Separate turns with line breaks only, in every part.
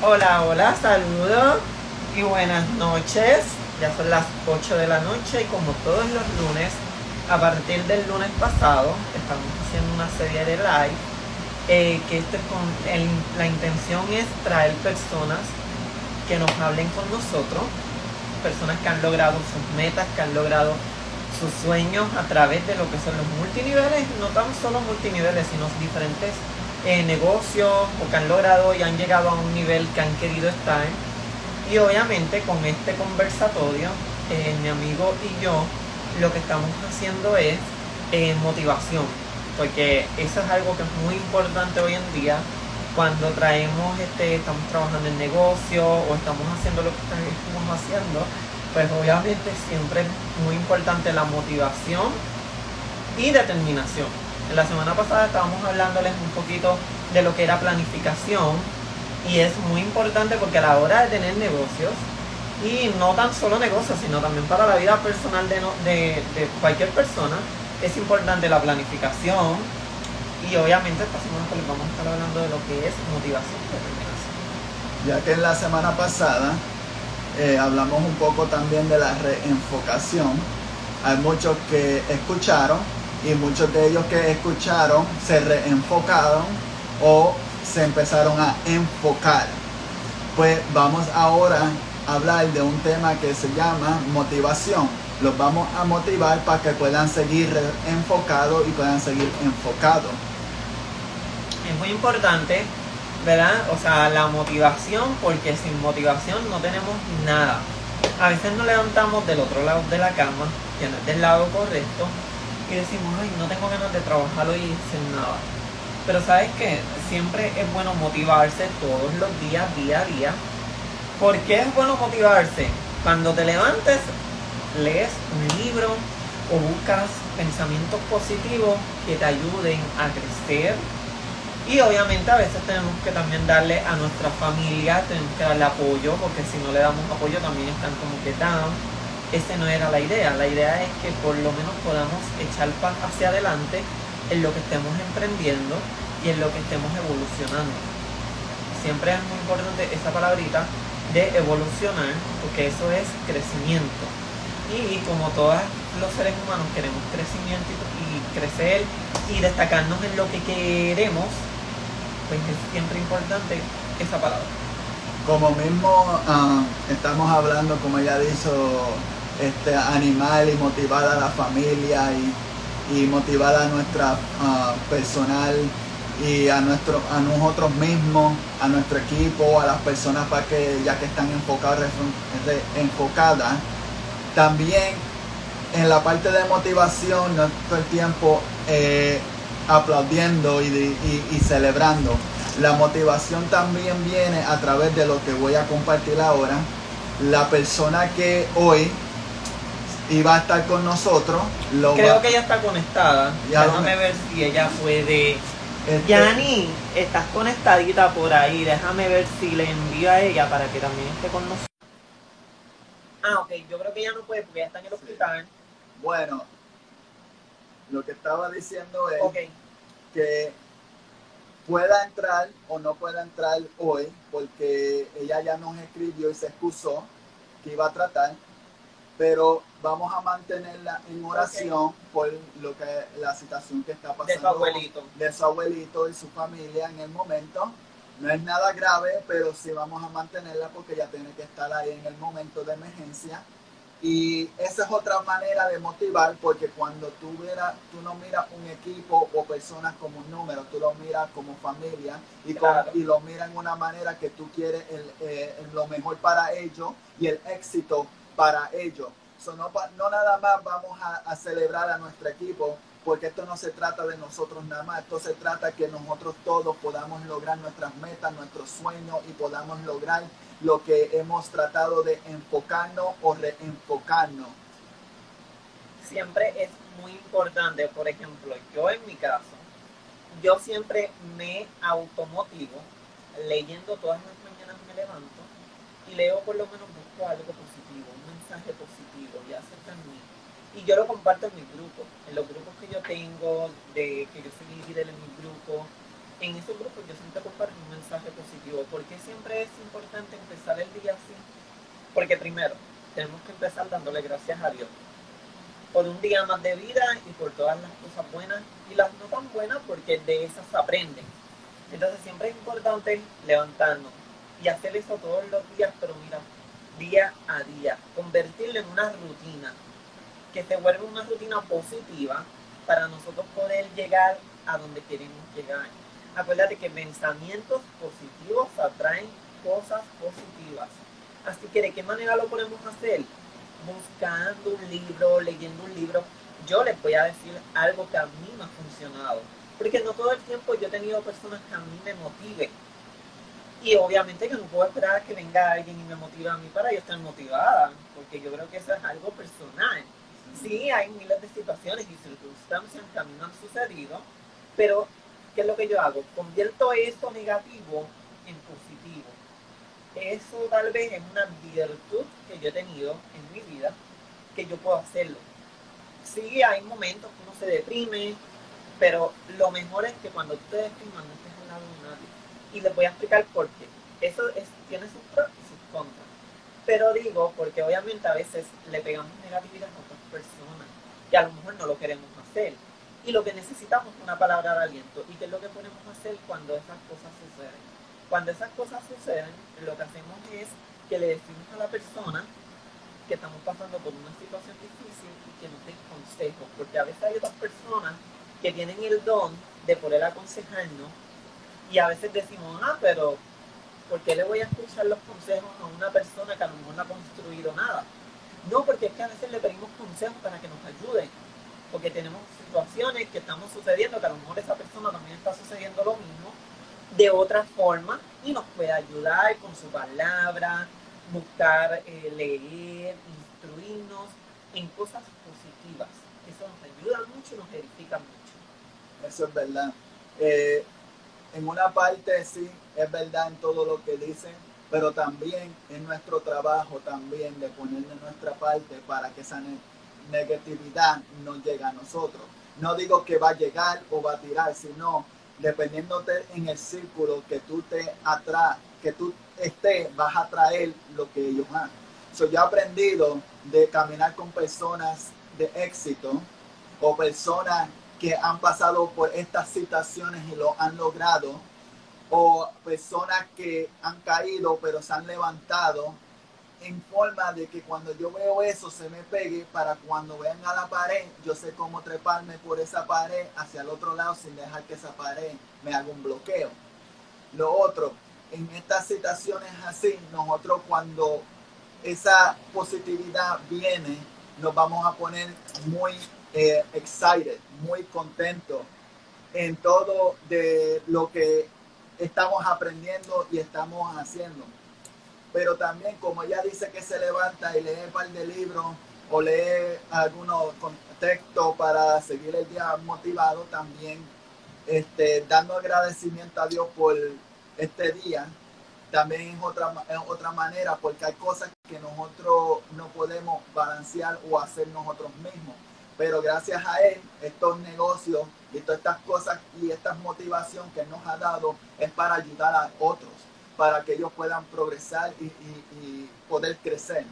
Hola, hola, saludos y buenas noches. Ya son las 8 de la noche y como todos los lunes, a partir del lunes pasado, estamos haciendo una serie de live eh, que este con la intención es traer personas que nos hablen con nosotros, personas que han logrado sus metas, que han logrado sus sueños a través de lo que son los multiniveles, no tan solo multiniveles, sino diferentes eh, negocios o que han logrado y han llegado a un nivel que han querido estar. Y obviamente con este conversatorio, eh, mi amigo y yo lo que estamos haciendo es eh, motivación, porque eso es algo que es muy importante hoy en día cuando traemos, este, estamos trabajando en negocio o estamos haciendo lo que estamos haciendo, pues obviamente siempre es muy importante la motivación y determinación la semana pasada estábamos hablándoles un poquito de lo que era planificación y es muy importante porque a la hora de tener negocios, y no tan solo negocios, sino también para la vida personal de, cualquier persona, es importante la planificación y obviamente esta semana pues les vamos a estar hablando de lo que es motivación determinación.
Ya que en la semana pasada eh, hablamos un poco también de la reenfocación, hay muchos que escucharon y muchos de ellos que escucharon se reenfocaron o se empezaron a enfocar. Pues vamos ahora a hablar de un tema que se llama motivación. Los vamos a motivar para que puedan seguir enfocados y puedan seguir enfocados.
Es muy importante, ¿verdad? O sea, la motivación, porque sin motivación no tenemos nada. A veces nos levantamos del otro lado de la cama, que no es del lado correcto, y decimos, ay, no tengo ganas de trabajarlo y sin nada. Pero sabes que siempre es bueno motivarse todos los días, día a día. ¿Por qué es bueno motivarse? Cuando te levantes, lees un libro o buscas pensamientos positivos que te ayuden a crecer. Y obviamente a veces tenemos que también darle a nuestra familia, tenemos que darle apoyo, porque si no le damos apoyo también están como que down esa no era la idea. La idea es que por lo menos podamos echar hacia adelante en lo que estemos emprendiendo y en lo que estemos evolucionando. Siempre es muy importante esa palabrita de evolucionar, porque eso es crecimiento. Y como todos los seres humanos queremos crecimiento y crecer y destacarnos en lo que queremos, pues es siempre importante esa palabra.
Como mismo ah, estamos hablando, como ella dicho, este, animal y motivar a la familia y, motivar a nuestra personal y a nuestro a nosotros mismos, a nuestro equipo, a las personas para que ya que están enfocadas, enfocadas. También en la parte de motivación, no todo el tiempo eh, aplaudiendo y, y celebrando. La motivación también viene a través de lo que voy a compartir ahora. La persona que hoy y va a estar con nosotros.
Creo que ella está conectada. Déjame ver si ella puede. Este... Yani, estás conectadita por ahí. Déjame ver si le envío a ella para que también esté con nosotros. Ah, ok. Yo creo que ella no puede porque ella está en el hospital.
Bueno, lo que estaba diciendo es que pueda entrar o no pueda entrar hoy porque ella ya nos escribió y se excusó que iba a tratar pero vamos a mantenerla en oración por lo que la situación que está pasando
de su abuelito.
de su abuelito y su familia en el momento. No es nada grave pero sí vamos a mantenerla porque ella tiene que estar ahí en el momento de emergencia. Y esa es otra manera de motivar porque cuando tú, tú no miras un equipo o personas como un número, tú lo miras como familia y, y lo miras en una manera que tú quieres el, eh, lo mejor para ellos y el éxito para ellos. no, nada más vamos a, celebrar a nuestro equipo, porque esto no se trata de nosotros nada más, esto se trata que nosotros todos podamos lograr nuestras metas, nuestros sueños y podamos lograr lo que hemos tratado de enfocarnos o reenfocarnos.
Siempre es muy importante, por ejemplo, yo en mi caso, yo siempre me automotivo leyendo todas las mañanas me levanto y leo por lo menos busco algo mensaje positivo, ya acerca mí. Y yo lo comparto en mi grupo, en los grupos que yo tengo, de que yo soy líder en mi grupo. en esos grupos yo siempre comparto un mensaje positivo. ¿Por qué siempre es importante empezar el día así? Porque primero, tenemos que empezar dándole gracias a Dios por un día más de vida y por todas las cosas buenas y las no tan buenas porque de esas se aprenden. Entonces siempre es importante levantarnos y hacer eso todos los días, pero mira, día a día, convertirlo en una rutina, que se vuelva una rutina positiva para nosotros poder llegar a donde queremos llegar. Acuérdate que pensamientos positivos atraen cosas positivas. Así que, ¿de qué manera lo podemos hacer? Buscando un libro, leyendo un libro. Yo les voy a decir algo que a mí me ha funcionado. Porque no todo el tiempo yo he tenido personas que a mí me motiven. Y obviamente que no puedo esperar a que venga alguien y me motive a mí para yo estar motivada, porque yo creo que eso es algo personal. Sí, hay miles de situaciones y circunstancias que a mí me han sucedido, pero ¿qué es lo que yo hago? Convierto eso negativo en positivo. Eso tal vez es una virtud que yo he tenido en mi vida, que yo puedo hacerlo. Sí, hay momentos que uno se deprime, pero lo mejor es que cuando tú te deprimas no estés al lado de nadie y les voy a explicar por qué. Eso es, tiene sus pros y sus contras. Pero digo, porque obviamente a veces le pegamos negatividad a otras personas y a lo mejor no lo queremos hacer. Y lo que necesitamos es una palabra de aliento. ¿Y qué es lo que podemos hacer cuando esas cosas suceden? Cuando esas cosas suceden, lo que hacemos es que le decimos a la persona que estamos pasando por una situación difícil y que nos den consejos. Porque a veces hay otras personas que tienen el don de poder aconsejarnos y a veces decimos, ah, pero ¿por qué le voy a escuchar los consejos a una persona que a lo mejor no ha construido nada? No, porque es que a veces le pedimos consejos para que nos ayuden, porque tenemos situaciones que estamos sucediendo, que a lo mejor esa persona también está sucediendo lo mismo, de otra forma, y nos puede ayudar con su palabra, buscar eh, leer, instruirnos en cosas positivas. Eso nos ayuda mucho y nos edifica mucho.
Eso es verdad. Eh, en una parte sí, es verdad en todo lo que dicen, pero también en nuestro trabajo también de poner de nuestra parte para que esa negatividad no llegue a nosotros. No digo que va a llegar o va a tirar, sino dependiéndote en el círculo que tú te atra que tú estés, vas a traer lo que ellos han. So, yo he aprendido de caminar con personas de éxito o personas que han pasado por estas situaciones y lo han logrado, o personas que han caído pero se han levantado en forma de que cuando yo veo eso se me pegue para cuando vean a la pared, yo sé cómo treparme por esa pared hacia el otro lado sin dejar que esa pared me haga un bloqueo. Lo otro, en estas situaciones así, nosotros cuando esa positividad viene, nos vamos a poner muy eh, excited, muy contento en todo de lo que estamos aprendiendo y estamos haciendo. Pero también, como ella dice que se levanta y lee un par de libros o lee algunos textos para seguir el día motivado, también este, dando agradecimiento a Dios por este día, también es otra, es otra manera, porque hay cosas que nosotros no podemos balancear o hacer nosotros mismos pero gracias a él, estos negocios y todas estas cosas y esta motivación que nos ha dado es para ayudar a otros, para que ellos puedan progresar y, poder crecer.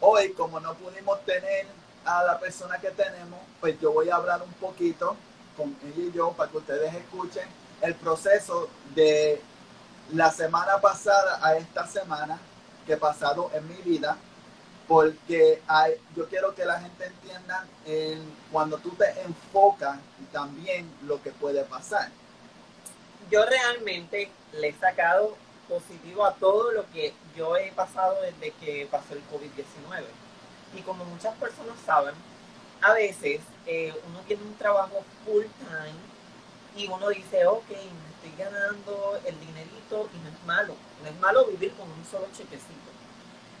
Hoy, como no pudimos tener a la persona que tenemos, pues yo voy a hablar un poquito con ella y yo para que ustedes escuchen el proceso de la semana pasada a esta semana que he pasado en mi vida porque yo quiero que la gente entienda cuando tú te enfocas también lo que puede pasar.
Yo realmente le he sacado positivo a todo lo que yo he pasado desde que pasó el COVID-19. Y como muchas personas saben, a veces eh, uno tiene un trabajo full time y uno dice, ok, me estoy ganando el dinerito y no es malo. No es malo vivir con un solo chequecito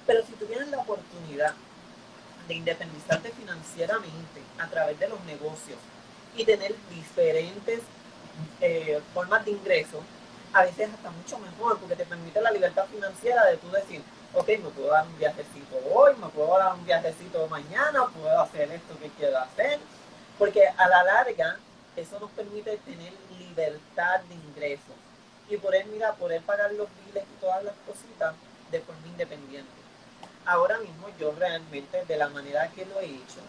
pero si tuvieras la oportunidad de independizarte financieramente a través de los negocios y tener diferentes eh, formas de ingreso, a veces hasta mucho mejor, porque te permite la libertad financiera de tú decir, ok, me puedo dar un viajecito hoy, me puedo dar un viajecito mañana, puedo hacer esto que quiero hacer, porque a la larga eso nos permite tener libertad de ingresos y poder, mira, poder pagar los biles y todas las cositas de forma independiente. Ahora mismo yo realmente, de la manera que lo he hecho,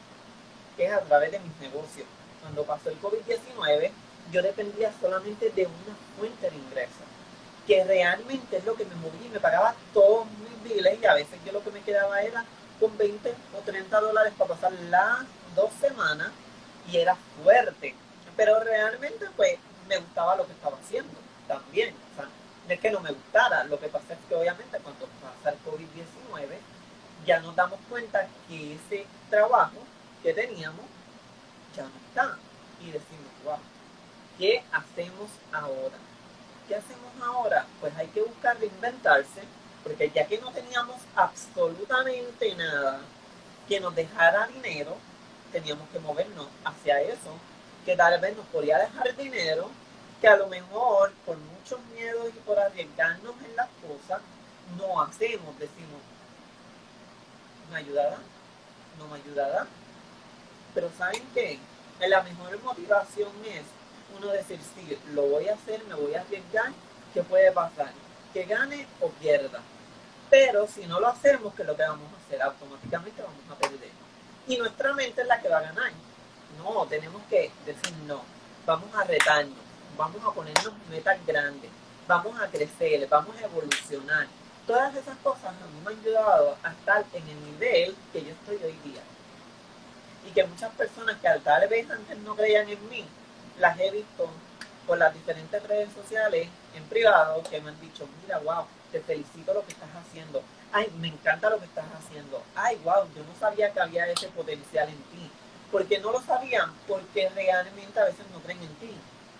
es a través de mis negocios. Cuando pasó el COVID-19, yo dependía solamente de una fuente de ingresos, que realmente es lo que me movía y me pagaba todos mis biles y a veces yo lo que me quedaba era con 20 o 30 dólares para pasar las dos semanas y era fuerte. Pero realmente pues me gustaba lo que estaba haciendo también. O sea, no es que no me gustara, lo que pasa es que obviamente cuando pasa el COVID-19 ya nos damos cuenta que ese trabajo que teníamos ya no está. Y decimos, wow, ¿qué hacemos ahora? ¿Qué hacemos ahora? Pues hay que buscar reinventarse, porque ya que no teníamos absolutamente nada que nos dejara dinero, teníamos que movernos hacia eso, que tal vez nos podía dejar dinero, que a lo mejor por muchos miedos y por arriesgarnos en las cosas, no hacemos, decimos, ¿me ayudará? ¿No me ayudará? Pero ¿saben qué? La mejor motivación es uno decir, sí, lo voy a hacer, me voy a arriesgar, ¿qué puede pasar? Que gane o pierda. Pero si no lo hacemos, ¿qué es lo que vamos a hacer? Automáticamente vamos a perder. Y nuestra mente es la que va a ganar. No, tenemos que decir no. Vamos a retarnos, vamos a ponernos metas grandes, vamos a crecer, vamos a evolucionar. Todas esas cosas a me han ayudado a estar en el nivel que yo estoy hoy día. Y que muchas personas que tal vez antes no creían en mí, las he visto por las diferentes redes sociales en privado que me han dicho, mira, wow, te felicito lo que estás haciendo. Ay, me encanta lo que estás haciendo. Ay, wow, yo no sabía que había ese potencial en ti. Porque no lo sabían, porque realmente a veces no creen en ti.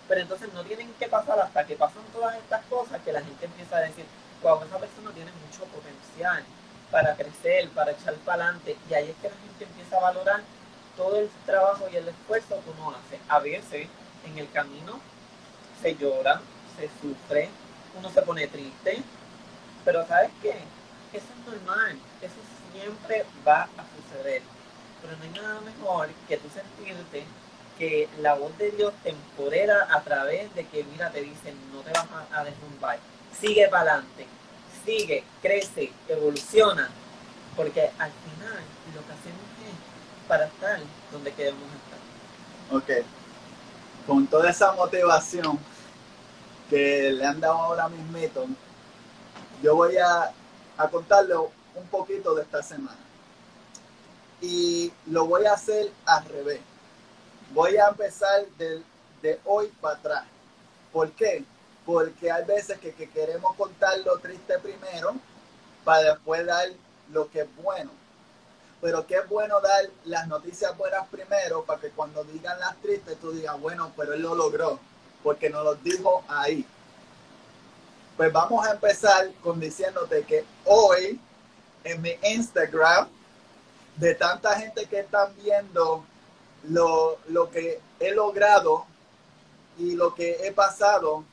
Pero entonces no tienen que pasar hasta que pasan todas estas cosas que la gente empieza a decir, wow, esa persona tiene mucho potencial para crecer, para echar para adelante. Y ahí es que la gente empieza a valorar todo el trabajo y el esfuerzo que uno hace. A veces en el camino se llora, se sufre, uno se pone triste, pero ¿sabes qué? Eso es normal, eso siempre va a suceder. Pero no hay nada mejor que tú sentirte que la voz de Dios te empodera a través de que, mira, te dicen, no te vas a, derrumbar, sigue para adelante, sigue, crece, evoluciona, porque al final lo que hacemos es para estar donde queremos estar.
Ok, con toda esa motivación que le han dado ahora mismo, yo voy a, a contarle un poquito de esta semana. Y lo voy a hacer al revés. Voy a empezar de, de hoy para atrás. ¿Por qué? Porque hay veces que, que queremos contar lo triste primero para después dar lo que es bueno pero qué bueno dar las noticias buenas primero para que cuando digan las tristes tú digas, bueno, pero él lo logró, porque nos lo dijo ahí. Pues vamos a empezar con diciéndote que hoy en mi Instagram, de tanta gente que están viendo lo, lo que he logrado y lo que he pasado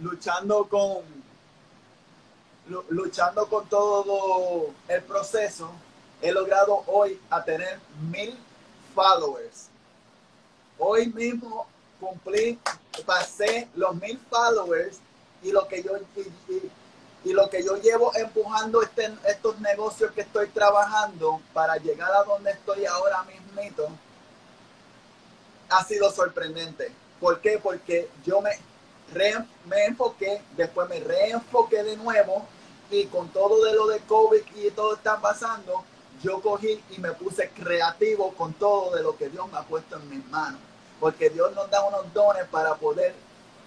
luchando con luchando con todo el proceso, he logrado hoy tener mil followers. Hoy mismo cumplí, pasé los mil followers y lo que yo y, lo que yo llevo empujando este, estos negocios que estoy trabajando para llegar a donde estoy ahora mismo ha sido sorprendente. ¿Por qué? Porque yo me, me enfoqué, después me reenfoqué de nuevo y con todo de lo de COVID y todo está pasando, yo cogí y me puse creativo con todo de lo que Dios me ha puesto en mis manos. Porque Dios nos da unos dones para poder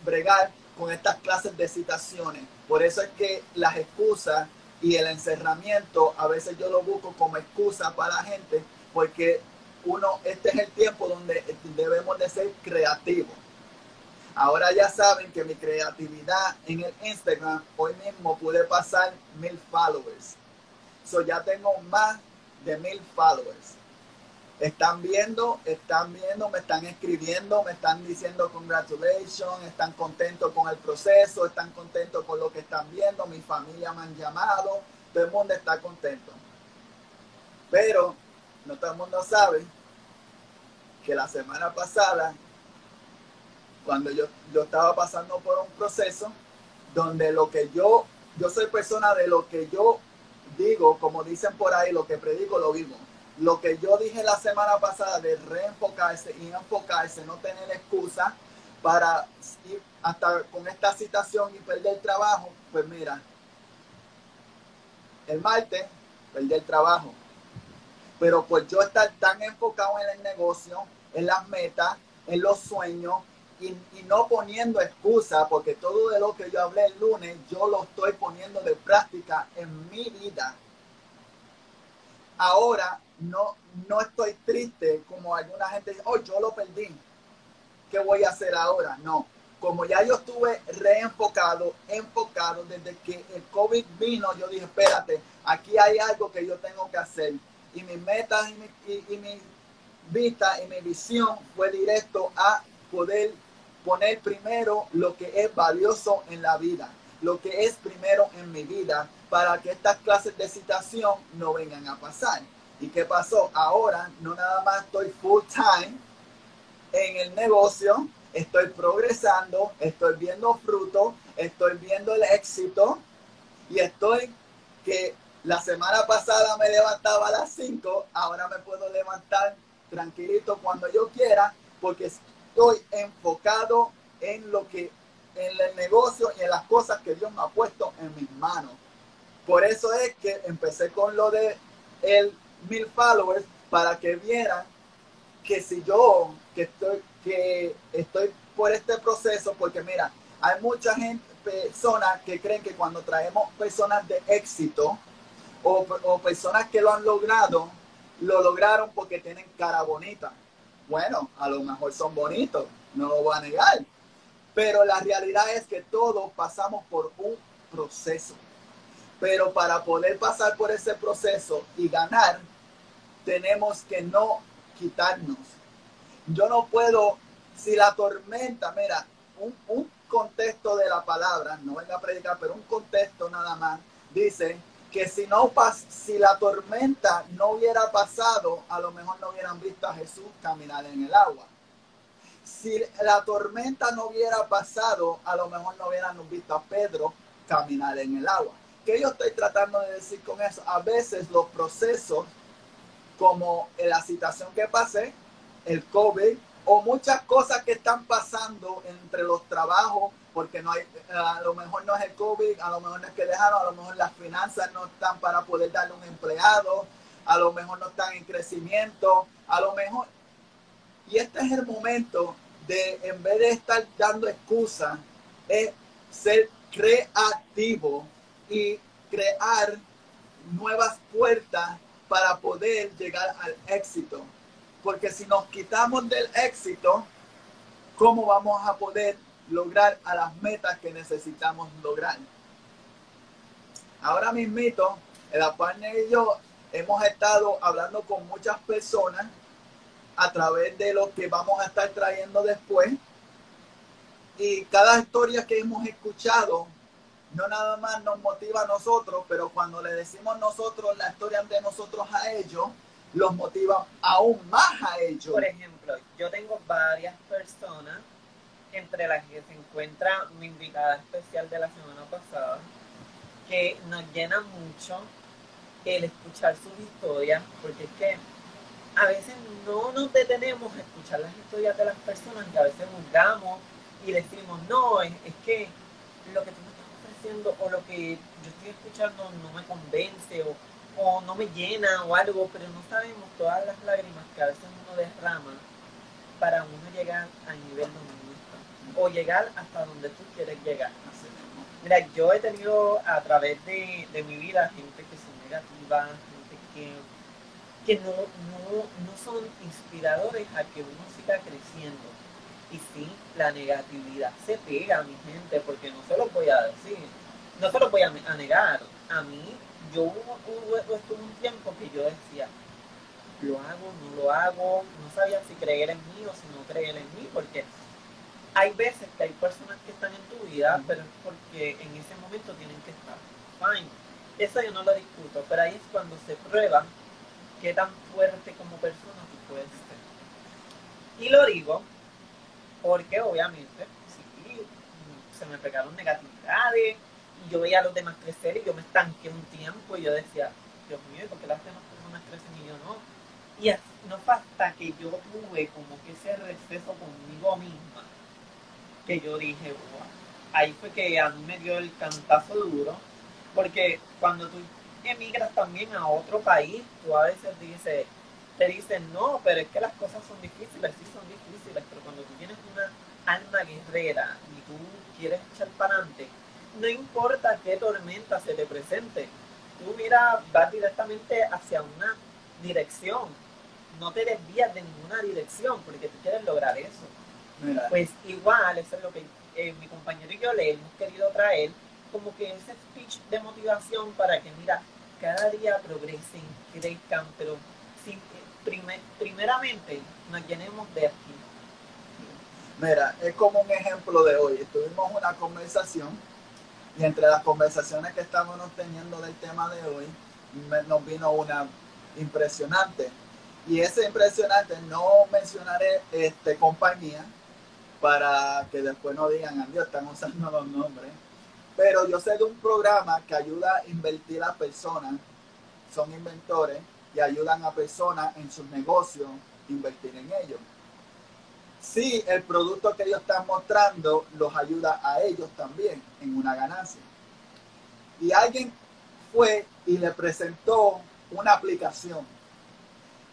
bregar con estas clases de situaciones. Por eso es que las excusas y el encerramiento a veces yo lo busco como excusa para la gente, porque uno, este es el tiempo donde debemos de ser creativos. Ahora ya saben que mi creatividad en el Instagram hoy mismo pude pasar mil followers. So ya tengo más de mil followers. Están viendo, están viendo, me están escribiendo, me están diciendo congratulations, están contentos con el proceso, están contentos con lo que están viendo, mi familia me han llamado, todo el mundo está contento. Pero no todo el mundo sabe que la semana pasada cuando yo, yo estaba pasando por un proceso donde lo que yo, yo soy persona de lo que yo digo, como dicen por ahí, lo que predico lo vivo. Lo que yo dije la semana pasada de reenfocarse y enfocarse, no tener excusa para ir hasta con esta situación y perder trabajo, pues mira, el martes perdí el trabajo. Pero pues yo estar tan enfocado en el negocio, en las metas, en los sueños y, no poniendo excusa, porque todo de lo que yo hablé el lunes, yo lo estoy poniendo de práctica en mi vida. Ahora no, no estoy triste como alguna gente dice, oh, yo lo perdí. ¿Qué voy a hacer ahora? No. Como ya yo estuve reenfocado, enfocado desde que el COVID vino, yo dije, espérate, aquí hay algo que yo tengo que hacer. Y mi meta y mi, y, y mi vista y mi visión fue directo a poder poner primero lo que es valioso en la vida, lo que es primero en mi vida, para que estas clases de citación no vengan a pasar. ¿Y qué pasó? Ahora no nada más estoy full time en el negocio, estoy progresando, estoy viendo fruto, estoy viendo el éxito y estoy que la semana pasada me levantaba a las 5, ahora me puedo levantar tranquilito cuando yo quiera porque estoy enfocado en lo que en el negocio y en las cosas que Dios me ha puesto en mis manos. Por eso es que empecé con lo de el mil followers para que vieran que si yo que estoy que estoy por este proceso porque mira hay mucha gente personas que creen que cuando traemos personas de éxito o, o personas que lo han logrado lo lograron porque tienen cara bonita bueno a lo mejor son bonitos no lo voy a negar pero la realidad es que todos pasamos por un proceso pero para poder pasar por ese proceso y ganar tenemos que no quitarnos. Yo no puedo, si la tormenta, mira, un, un contexto de la palabra, no venga a predicar, pero un contexto nada más, dice que si no pas, si la tormenta no hubiera pasado, a lo mejor no hubieran visto a Jesús caminar en el agua. Si la tormenta no hubiera pasado, a lo mejor no hubieran visto a Pedro caminar en el agua. ¿Qué yo estoy tratando de decir con eso? A veces los procesos como la situación que pasé, el COVID, o muchas cosas que están pasando entre los trabajos, porque no hay, a lo mejor no es el COVID, a lo mejor no es que dejaron, a lo mejor las finanzas no están para poder darle un empleado, a lo mejor no están en crecimiento, a lo mejor. Y este es el momento de, en vez de estar dando excusas, es ser creativo y crear nuevas puertas para poder llegar al éxito. Porque si nos quitamos del éxito, ¿cómo vamos a poder lograr a las metas que necesitamos lograr? Ahora mismito, el partner y yo hemos estado hablando con muchas personas a través de lo que vamos a estar trayendo después. Y cada historia que hemos escuchado no nada más nos motiva a nosotros, pero cuando le decimos nosotros la historia de nosotros a ellos, los motiva aún más a ellos.
Por ejemplo, yo tengo varias personas, entre las que se encuentra mi invitada especial de la semana pasada, que nos llena mucho el escuchar sus historias, porque es que a veces no nos detenemos a escuchar las historias de las personas y a veces juzgamos y decimos, no, es, es que lo que tú o lo que yo estoy escuchando no me convence o, o no me llena o algo, pero no sabemos todas las lágrimas que a veces uno derrama para uno llegar al nivel donde o llegar hasta donde tú quieres llegar. Mira, yo he tenido a través de, de mi vida gente que son negativa, gente que, que no, no, no son inspiradores a que uno siga creciendo y sí, la negatividad se pega a mi gente, porque no se lo voy a decir, no se lo voy a, negar. A mí, yo estuve un tiempo que yo decía, lo hago, no lo hago, no sabía si creer en mí o si no creer en mí, porque hay veces que hay personas que están en tu vida, pero es porque en ese momento tienen que estar. Fine. Eso yo no lo discuto, pero ahí es cuando se prueba qué tan fuerte como persona tú puedes ser. Y lo digo porque obviamente sí, se me pegaron negatividades y yo veía a los demás crecer y yo me estanqué un tiempo y yo decía, Dios mío, ¿por qué las demás personas crecen y yo no? Y no fue hasta que yo tuve como que ese receso conmigo misma que yo dije, wow. ahí fue que a mí me dio el cantazo duro, porque cuando tú emigras también a otro país, tú a veces dices, te dicen, no, pero es que las cosas son difíciles, sí son difíciles, pero cuando tú tienes una alma guerrera y tú quieres echar para adelante, no importa qué tormenta se te presente, tú mira, vas directamente hacia una dirección, no te desvías de ninguna dirección porque tú quieres lograr eso. Pues igual, eso es lo que eh, mi compañero y yo le hemos querido traer, como que ese speech de motivación para que, mira, cada día progresen, crezcan, pero sin, primeramente nos llenemos de aquí.
Mira, es como un ejemplo de hoy. Tuvimos una conversación y entre las conversaciones que estamos teniendo del tema de hoy, nos vino una impresionante. Y ese impresionante, no mencionaré este, compañía para que después no digan, adiós, están usando los nombres. Pero yo sé de un programa que ayuda a invertir a personas, son inventores, y ayudan a personas en sus negocios invertir en ellos. Si el producto que ellos están mostrando los ayuda a ellos también en una ganancia. Y alguien fue y le presentó una aplicación.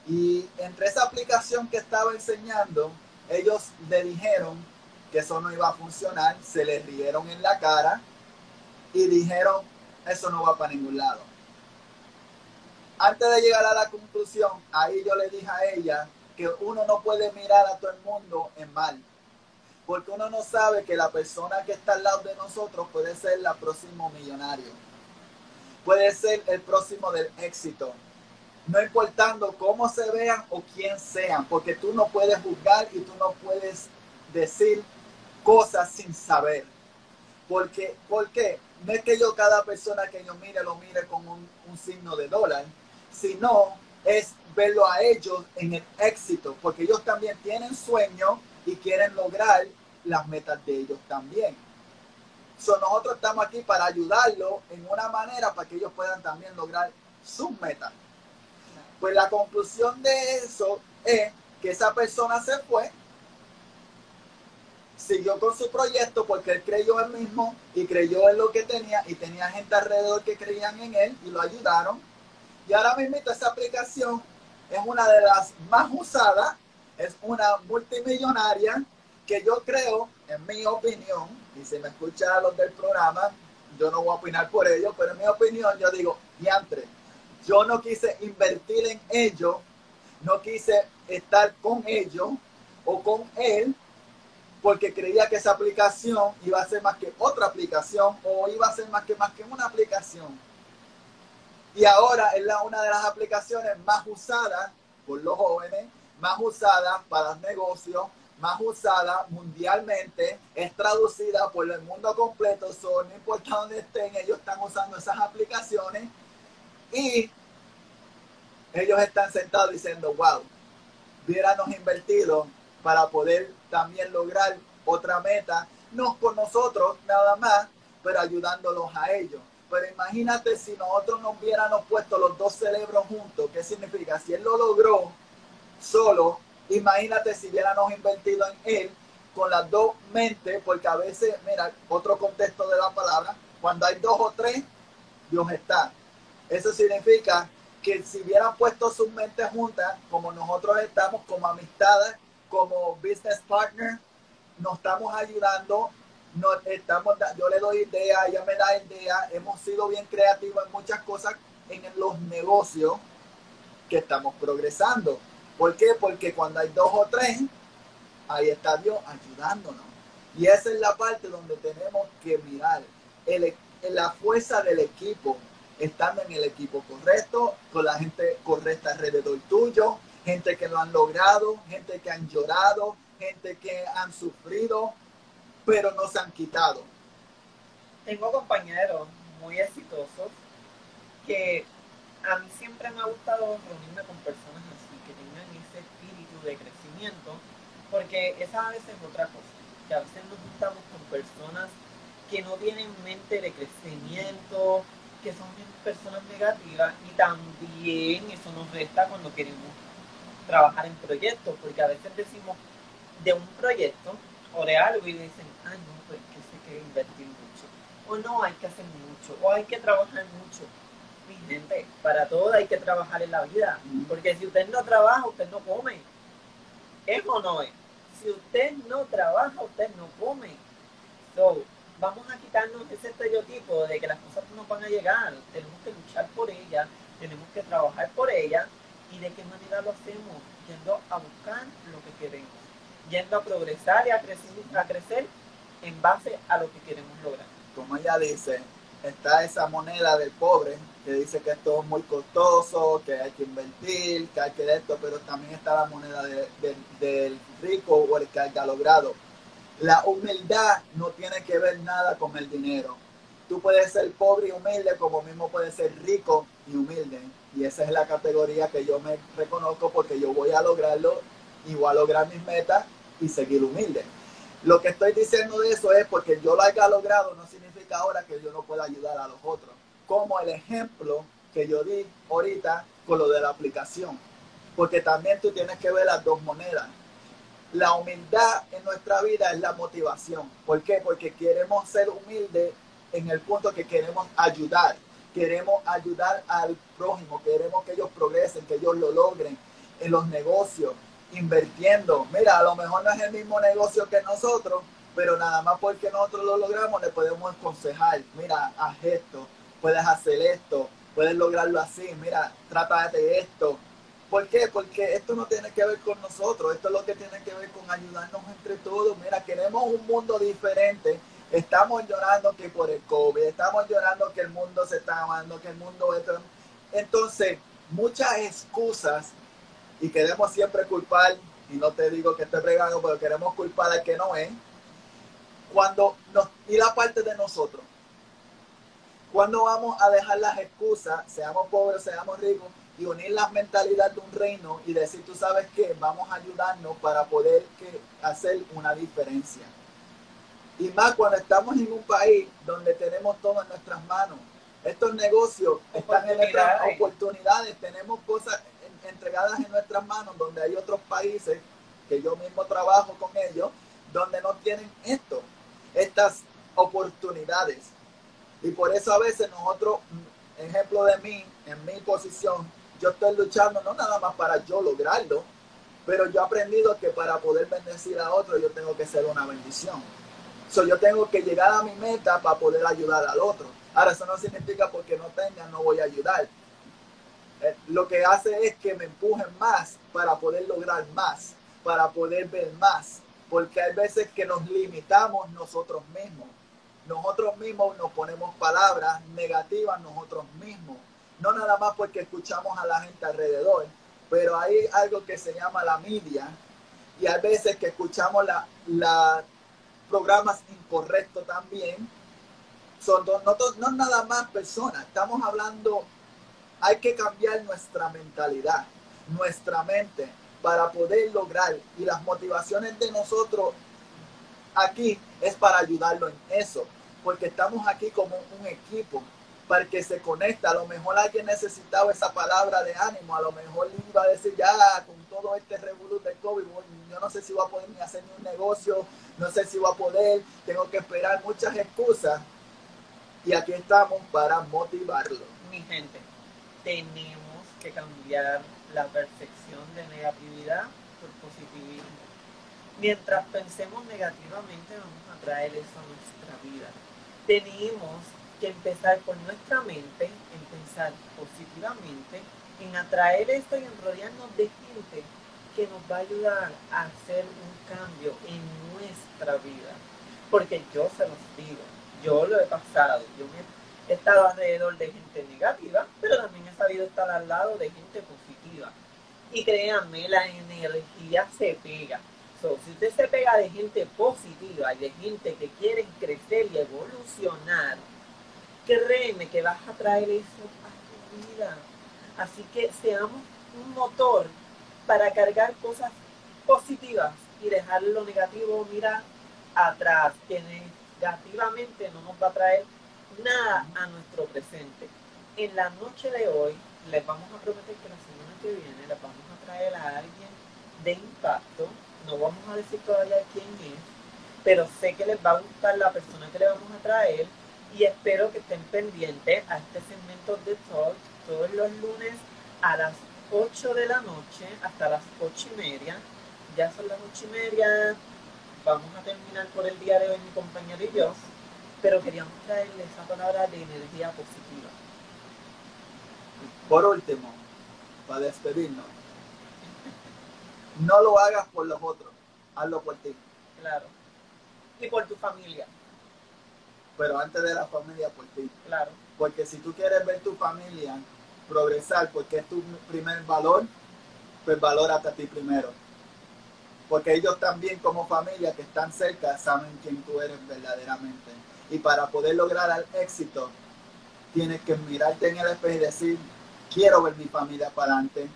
Y entre esa aplicación que estaba enseñando, ellos le dijeron que eso no iba a funcionar, se le rieron en la cara y dijeron, eso no va para ningún lado antes de llegar a la conclusión, ahí yo le dije a ella que uno no puede mirar a todo el mundo en mal. Porque uno no sabe que la persona que está al lado de nosotros puede ser el próximo millonario. Puede ser el próximo del éxito. No importando cómo se vean o quién sean. Porque tú no puedes juzgar y tú no puedes decir cosas sin saber. Porque, ¿Por qué? No es que yo cada persona que yo mire lo mire con un, un signo de dólar sino es verlo a ellos en el éxito, porque ellos también tienen sueños y quieren lograr las metas de ellos también. So, nosotros estamos aquí para ayudarlos en una manera para que ellos puedan también lograr sus metas. Pues la conclusión de eso es que esa persona se fue, siguió con su proyecto porque él creyó él mismo y creyó en lo que tenía y tenía gente alrededor que creían en él y lo ayudaron. Y ahora mismo esa aplicación es una de las más usadas, es una multimillonaria que yo creo, en mi opinión, y si me escuchan los del programa, yo no voy a opinar por ellos, pero en mi opinión yo digo, diantre, yo no quise invertir en ellos, no quise estar con ellos o con él, porque creía que esa aplicación iba a ser más que otra aplicación o iba a ser más que más que una aplicación. Y ahora es la, una de las aplicaciones más usadas por los jóvenes, más usadas para negocios, más usada mundialmente, es traducida por el mundo completo, son no importa dónde estén, ellos están usando esas aplicaciones y ellos están sentados diciendo, wow, hubiéramos invertido para poder también lograr otra meta, no con nosotros nada más, pero ayudándolos a ellos. Pero imagínate si nosotros nos hubiéramos puesto los dos cerebros juntos, ¿qué significa? Si él lo logró solo, imagínate si hubiéramos invertido en él con las dos mentes, porque a veces, mira, otro contexto de la palabra, cuando hay dos o tres, Dios está. Eso significa que si hubieran puesto sus mentes juntas, como nosotros estamos, como amistades, como business partner, nos estamos ayudando no, estamos, yo le doy idea, ella me da idea, hemos sido bien creativos en muchas cosas en los negocios que estamos progresando. ¿Por qué? Porque cuando hay dos o tres, ahí está Dios ayudándonos. Y esa es la parte donde tenemos que mirar el, la fuerza del equipo, estando en el equipo correcto, con la gente correcta alrededor tuyo, gente que lo han logrado, gente que han llorado, gente que han sufrido, pero no se han quitado.
Tengo compañeros muy exitosos que a mí siempre me ha gustado reunirme con personas así, que tengan ese espíritu de crecimiento Porque esa a veces es otra cosa, que a veces nos juntamos con personas que no tienen mente de crecimiento, que son personas negativas y también eso nos resta cuando queremos trabajar en proyectos, porque a veces decimos de un proyecto o de algo y dicen, ah, no, pues que se quiere invertir mucho, o no, hay que hacer mucho, o hay que trabajar mucho. Mi gente, para todo hay que trabajar en la vida, porque si usted no trabaja, usted no come. ¿Es o no es? Si usted no trabaja, usted no come. So, vamos a quitarnos ese estereotipo de que las cosas no van a llegar. Tenemos que luchar por ellas, tenemos que trabajar por ellas. ¿Y de qué manera lo hacemos? Yendo a buscar lo que queremos, yendo a progresar y a crecer, a crecer en base a lo que queremos lograr.
Como ella dice, está esa moneda del pobre que dice que esto es muy costoso, que hay que invertir, que hay que esto, pero también está la moneda del rico o el que haya logrado la humildad no tiene que ver nada con el dinero. Tú puedes ser pobre y humilde como mismo puedes ser rico y humilde. Y esa es la categoría que yo me reconozco porque yo voy a lograrlo y voy a lograr mis metas y seguir humilde. Lo que estoy diciendo de eso es porque yo lo haya logrado no significa ahora que yo no pueda ayudar a los otros. Como el ejemplo que yo di ahorita con lo de la aplicación. Porque también tú tienes que ver las dos monedas la humildad en nuestra vida es la motivación. ¿Por qué? Porque queremos ser humildes en el punto que queremos ayudar. Queremos ayudar al prójimo, queremos que ellos progresen, que ellos lo logren en los negocios, invirtiendo. Mira, a lo mejor no es el mismo negocio que nosotros, pero nada más porque nosotros lo logramos, le podemos aconsejar, mira, haz esto, puedes hacer esto, puedes lograrlo así, mira, trata de esto, ¿Por qué? Porque esto no tiene que ver con nosotros, esto es lo que tiene que ver con ayudarnos entre todos. Mira, queremos un mundo diferente. Estamos llorando que por el COVID, estamos llorando que el mundo se está amando, que el mundo... Está... Entonces, muchas excusas y queremos siempre culpar, y no te digo que esté pregando, pero queremos culpar al que no es, cuando nos, y la parte de nosotros. Cuando vamos a dejar las excusas, seamos pobres, seamos ricos, y unir las mentalidades de un reino y decir, tú sabes qué, vamos a ayudarnos para poder que, hacer una diferencia. Y más cuando estamos en un país donde tenemos todo en nuestras manos. Estos negocios están en nuestras oportunidades, tenemos cosas entregadas en nuestras manos donde hay otros países que yo mismo trabajo con ellos, donde no tienen esto, estas oportunidades. Y por eso a veces nosotros, ejemplo de mí, en mi posición, yo estoy luchando no nada más para yo lograrlo, pero yo he aprendido que para poder bendecir a otro yo tengo que ser una bendición. So, yo tengo que llegar a mi meta para poder ayudar al otro. Ahora, eso no significa porque no tenga, no voy a ayudar. Eh, lo que hace es que me empujen más para poder lograr más, para poder ver más. Porque hay veces que nos limitamos nosotros mismos. Nosotros mismos nos ponemos palabras negativas nosotros mismos no nada más porque escuchamos a la gente alrededor, pero hay algo que se llama la media y hay veces que escuchamos la, programas incorrectos también. Son no, no nada más personas, estamos hablando, hay que cambiar nuestra mentalidad, nuestra mente para poder lograr y las motivaciones de nosotros aquí es para ayudarlo en eso, porque estamos aquí como un equipo para que se conecta. A lo mejor alguien necesitaba esa palabra de ánimo, a lo mejor iba a decir ya con todo este revolución de COVID, yo no sé si voy a poder ni hacer ni un negocio, no sé si voy a poder, tengo que esperar muchas excusas. Y aquí estamos para motivarlo.
Mi gente, tenemos que cambiar la percepción de negatividad por positivismo. Mientras pensemos negativamente, vamos a traer eso a nuestra vida. Tenemos que empezar con nuestra mente, en pensar positivamente, en atraer esto y en rodearnos de gente que nos va a ayudar a hacer un cambio en nuestra vida. Porque yo se los digo, yo lo he pasado, yo he estado alrededor de gente negativa, pero también he sabido estar al lado de gente positiva. Y créanme, la energía se pega. si usted se pega de gente positiva y de gente que quiere crecer y evolucionar, créeme que vas a traer eso a tu vida. Así que seamos un motor para cargar cosas positivas y dejar lo negativo, mira, atrás, que negativamente no nos va a traer nada a nuestro presente. En la noche de hoy les vamos a prometer que la semana que viene les vamos a traer a alguien de impacto. No vamos a decir todavía quién es, pero sé que les va a gustar la persona que le vamos a traer y espero que estén pendientes a este segmento de Talk todos los lunes a las 8 de la noche hasta las 8 y media. Ya son las 8 y media, vamos a terminar por el día de hoy mi compañero y yo, pero queríamos traerles esa palabra de energía positiva.
Por último, para despedirnos, no lo hagas por los otros, hazlo por ti.
Claro. Y por tu familia.
Pero antes de la familia, por ti.
Claro.
Porque si tú quieres ver tu familia progresar, porque es tu primer valor, pues valórate a ti primero. Porque ellos también como familia que están cerca saben quién tú eres verdaderamente. Y para poder lograr el éxito, tienes que mirarte en el espejo y decir, quiero ver mi familia para adelante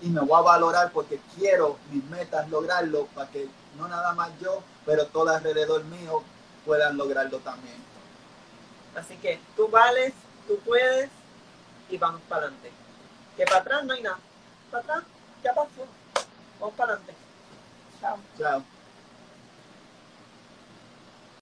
y me voy a valorar porque quiero mis metas lograrlo para que no nada más yo, pero todo alrededor mío puedan lograrlo también.
Así que tú vales, tú puedes y vamos para adelante. Que para atrás no hay nada. Para atrás ya pasó. Vamos para adelante. Chao.
Chao.